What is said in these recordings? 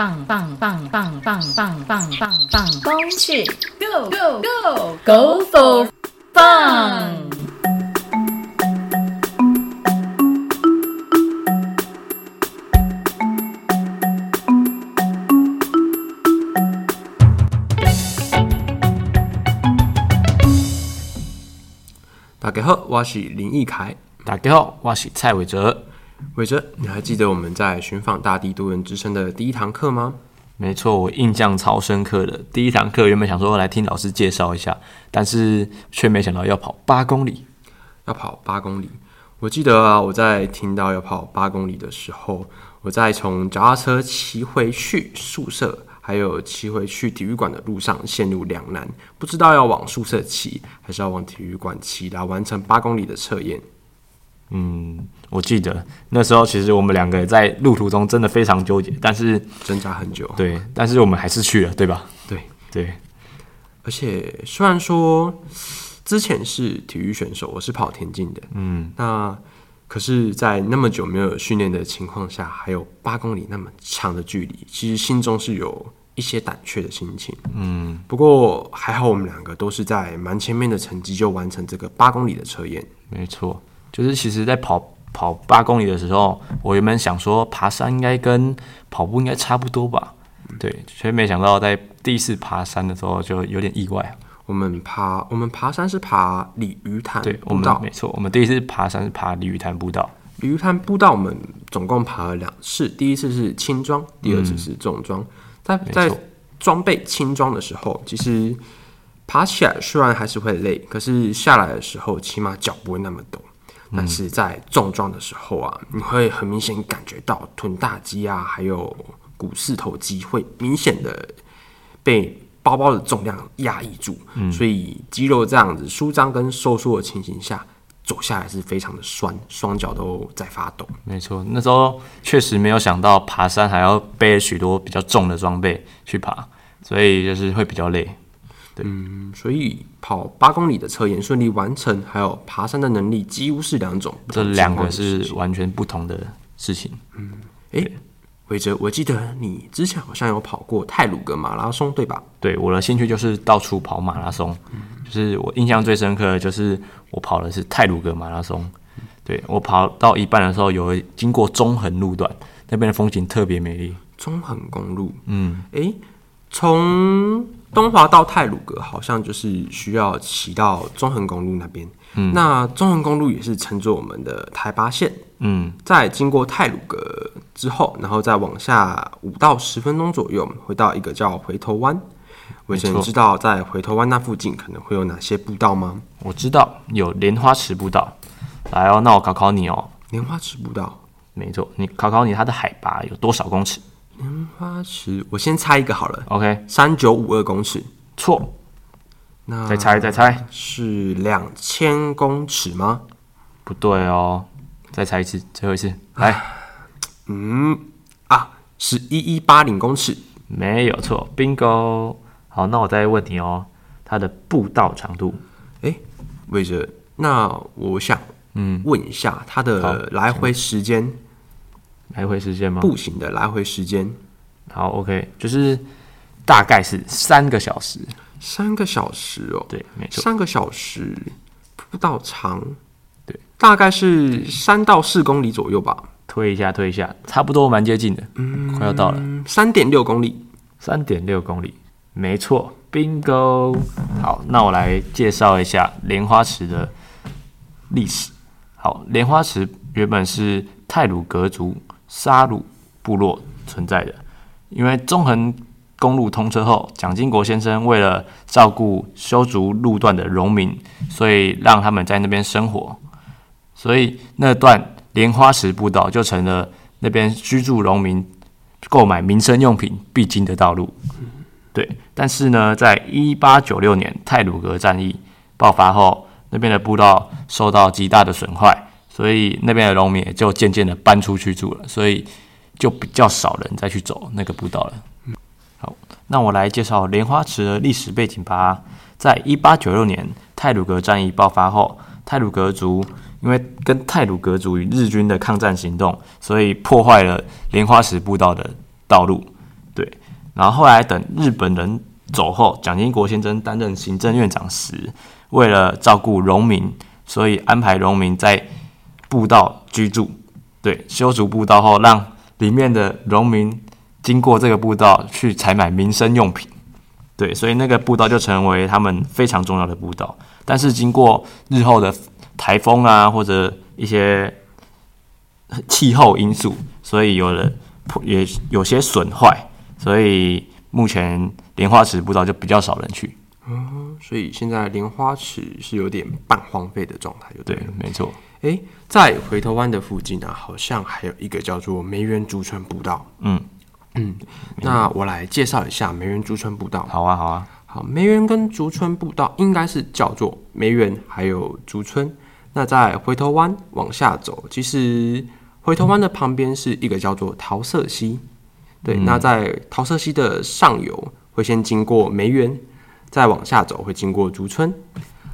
棒棒棒棒棒棒棒棒棒，攻去，Go Go Go Go for fun！大家好，我是林奕凯。大家好，我是蔡伟哲。伟哲，你还记得我们在寻访大地多元之声的第一堂课吗？没错，我印象超深刻的。第一堂课原本想说来听老师介绍一下，但是却没想到要跑八公里。要跑八公里，我记得啊，我在听到要跑八公里的时候，我在从脚踏车骑回去宿舍，还有骑回去体育馆的路上陷入两难，不知道要往宿舍骑，还是要往体育馆骑来完成八公里的测验。嗯，我记得那时候其实我们两个在路途中真的非常纠结，但是挣扎很久。对，但是我们还是去了，对吧？对对，而且虽然说之前是体育选手，我是跑田径的，嗯，那可是，在那么久没有训练的情况下，还有八公里那么长的距离，其实心中是有一些胆怯的心情。嗯，不过还好，我们两个都是在蛮前面的成绩就完成这个八公里的测验。没错，就是其实，在跑跑八公里的时候，我原本想说爬山应该跟跑步应该差不多吧，对，却没想到在第一次爬山的时候就有点意外啊。我们爬，我们爬山是爬鲤鱼潭对，我们没，错，我们第一次爬山是爬鲤鱼潭步道。鲤鱼潭步道我们总共爬了两次，第一次是轻装，第二次是重装。在没在装备轻装的时候，其实爬起来虽然还是会累，可是下来的时候起码脚不会那么抖。但是在重装的时候啊，你会很明显感觉到臀大肌啊，还有股四头肌会明显的被包包的重量压抑住，所以肌肉这样子舒张跟收缩的情形下，走下来是非常的酸，双脚都在发抖。没错，那时候确实没有想到爬山还要背许多比较重的装备去爬，所以就是会比较累。嗯，所以跑八公里的测验顺利完成，还有爬山的能力几乎是两种这两个是。完全不同的事情。嗯诶，伟哲，我记得你之前好像有跑过泰鲁格马拉松，对吧？对，我的兴趣就是到处跑马拉松，嗯就是我印象最深刻的就是我跑的是泰鲁格马拉松。对我跑到一半的时候，有经过中横路段，那边的风景特别美丽。中横公路，嗯，诶，从东华到泰鲁格好像就是需要骑到中横公路那边。嗯，那中横公路也是乘坐我们的台八线。嗯，在经过泰鲁格之后，然后再往下五到十分钟左右，会到一个叫回头湾。伟成，没错知道在回头湾那附近可能会有哪些步道吗？我知道有莲花池步道。来哦，那我考考你哦。莲花池步道，没错，你考考你，它的海拔有多少公尺莲花池，我先猜一个好了，？OK，三九五二公尺。错，那再猜再猜，是两千公尺吗？不对哦，再猜一次，最后一次，来，嗯。啊，是一一八零公尺。没有错，bingo。好，那我再问你哦，它的步道长度，伟哲，那我想嗯，问一下它的来回时间，来回时间吗？步行的来回时间好，OK，就是大概是三个小时。三个小时哦。对，没错，三个小时，不到长，对，大概是三到四公里左右吧，推一下，推一下，差不多蛮接近的，嗯快要到了，嗯，三点六公里。三点六公里，没错，bingo。好，那我来介绍一下莲花池的历史。好，莲花池原本是泰鲁格族沙鲁部落存在的，因为中横公路通车后，蒋经国先生为了照顾修筑路段的农民，所以让他们在那边生活，所以那段莲花池步道就成了那边居住农民购买民生用品必经的道路。对，但是呢，在一八九六年泰鲁格战役爆发后，那边的步道受到极大的损坏，所以那边的农民也就渐渐的搬出去住了，所以就比较少人再去走那个步道了。好，那我来介绍莲花池的历史背景吧。在一八九六年泰鲁格战役爆发后，泰鲁格族因为跟泰鲁格族与日军的抗战行动，所以破坏了莲花池步道的道路。对然后后来等日本人走后，蒋经国先生担任行政院长时，为了照顾农民，所以安排农民在步道居住。对，修筑步道后，让里面的农民经过这个步道去采买民生用品。对，所以那个步道就成为他们非常重要的步道。但是经过日后的台风啊，或者一些气候因素，所以有了也有些损坏，所以目前莲花池步道就比较少人去。嗯所以现在莲花池是有点半荒废的状态，对对。，没错。诶，在回头湾的附近啊，好像还有一个叫做梅园竹村步道。嗯嗯，那我来介绍一下梅园竹村步道。好啊，好啊。好，梅园跟竹村步道应该是叫做梅园，还有竹村。那在回头湾往下走，其实回头湾的旁边是一个叫做桃色溪。对，那在桃色溪的上游会先经过梅园，再往下走会经过竹村。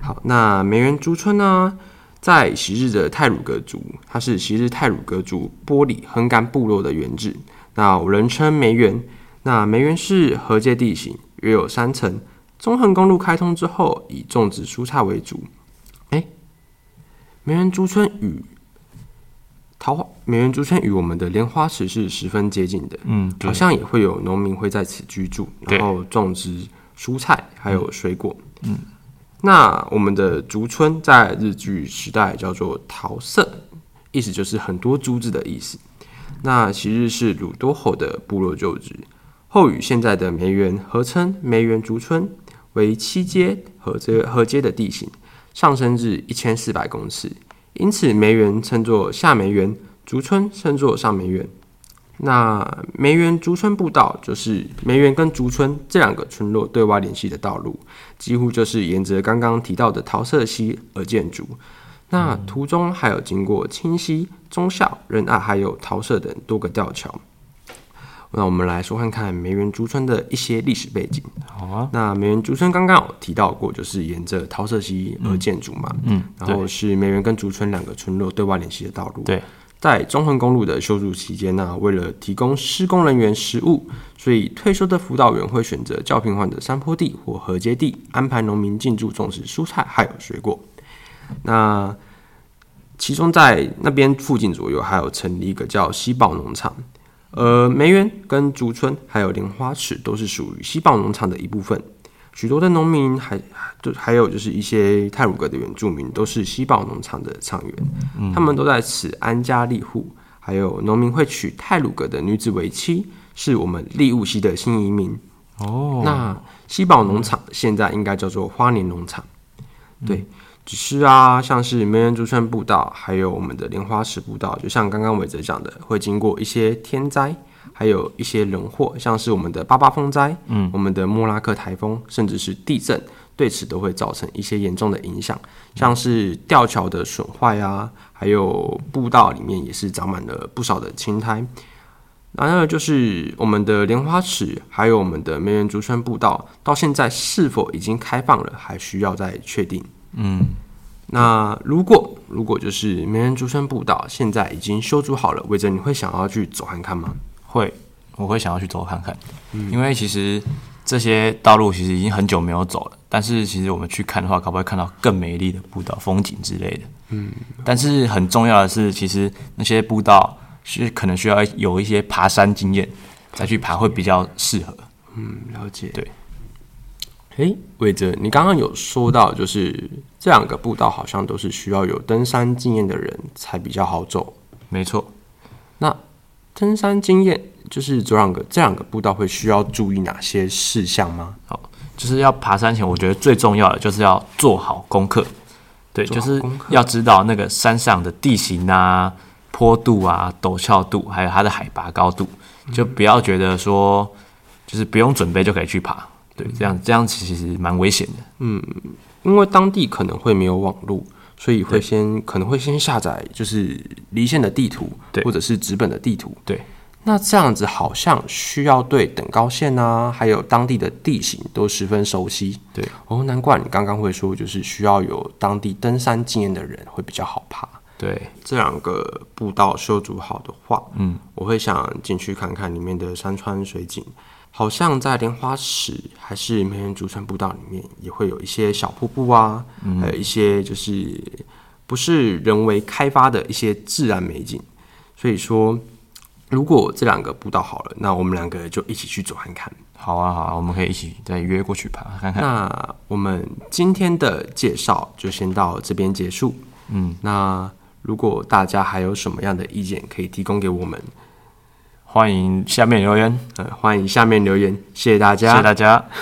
好，那梅园竹村呢，在昔日的泰鲁格族，它是昔日泰鲁格族波里横干部落的原址。那人称梅园。那梅园是河界地形，约有三层。中横公路开通之后，以种植蔬菜为主。哎、梅园竹村与桃花梅园竹村与我们的莲花池是十分接近的，嗯，好，像也会有农民会在此居住，然后种植蔬菜还有水果。嗯，那我们的竹村在日据时代叫做桃色，意思就是很多珠子的意思。那其日是鲁多侯的部落旧址，后与现在的梅园合称梅园竹村，为七阶河街和街的地形，上升至一千四百公尺，因此梅园称作下梅园，竹村称作上梅园。那梅园竹村步道就是梅园跟竹村这两个村落对外联系的道路，几乎就是沿着刚刚提到的桃色溪而建筑。那途中还有经过清溪、忠孝、仁爱，还有桃色等多个吊桥。那我们来说看看梅园竹村的一些历史背景。好啊。那梅园竹村刚刚有提到过，就是沿着桃色溪而建筑嘛，嗯，然后是梅园跟竹村两个村落对外联系的道路。对，在中横公路的修筑期间呢、为了提供施工人员食物，所以退休的辅导员会选择较平缓的山坡地或河阶地，安排农民进驻种植蔬菜还有水果。那其中在那边附近左右还有成立一个叫西堡农场，呃，梅园跟竹村还有莲花池都是属于西堡农场的一部分。许多的农民还就还有就是一些泰鲁格的原住民都是西堡农场的厂员，他们都在此安家立户。还有农民会娶泰鲁格的女子为妻，是我们利物溪的新移民。哦，那西堡农场现在应该叫做花莲农场，对。只是啊，像是梅园竹村步道，还有我们的莲花池步道，就像刚刚伟哲讲的，会经过一些天灾，还有一些人祸，像是我们的八八风灾，嗯，我们的莫拉克台风，甚至是地震，对此都会造成一些严重的影响，像是吊桥的损坏啊，还有步道里面也是长满了不少的青苔。然而，就是我们的莲花池，还有我们的梅园竹村步道，到现在是否已经开放了，还需要再确定。嗯，那如果如果就是梅园竹村步道现在已经修筑好了，伟哲，你会想要去走看看吗？会，我会想要去走看看，因为其实这些道路其实已经很久没有走了，但是其实我们去看的话，可不可以看到更美丽的步道、风景之类的？嗯，但是很重要的是，其实那些步道是可能需要有一些爬山经验再去爬会比较适合。嗯，了解。对。诶，伟哲，你刚刚有说到，就是这两个步道好像都是需要有登山经验的人才比较好走。没错，那登山经验就是这两个这两个步道会需要注意哪些事项吗？好就是要爬山前，我觉得最重要的就是要做好功课。对，就是要知道那个山上的地形啊、坡度啊、陡峭度，还有它的海拔高度，就不要觉得说就是不用准备就可以去爬。对，这样这样其实蛮危险的。嗯因为当地可能会没有网络，所以会先可能会先下载就是离线的地图，对或者是纸本的地图。对，那这样子好像需要对等高线啊，还有当地的地形都十分熟悉。对，哦，难怪你刚刚会说，就是需要有当地登山经验的人会比较好爬。对，这两个步道修筑好的话，嗯，我会想进去看看里面的山川水景。好像在莲花池还是梅园竹村步道里面，也会有一些小瀑布啊，嗯还有一些就是不是人为开发的一些自然美景。所以说，如果这两个步道好了，那我们两个就一起去走看看。好啊，好啊，我们可以一起再约过去爬看看。那我们今天的介绍就先到这边结束。嗯，那如果大家还有什么样的意见，可以提供给我们，欢迎下面留言，呃，欢迎下面留言，谢谢大家，谢谢大家。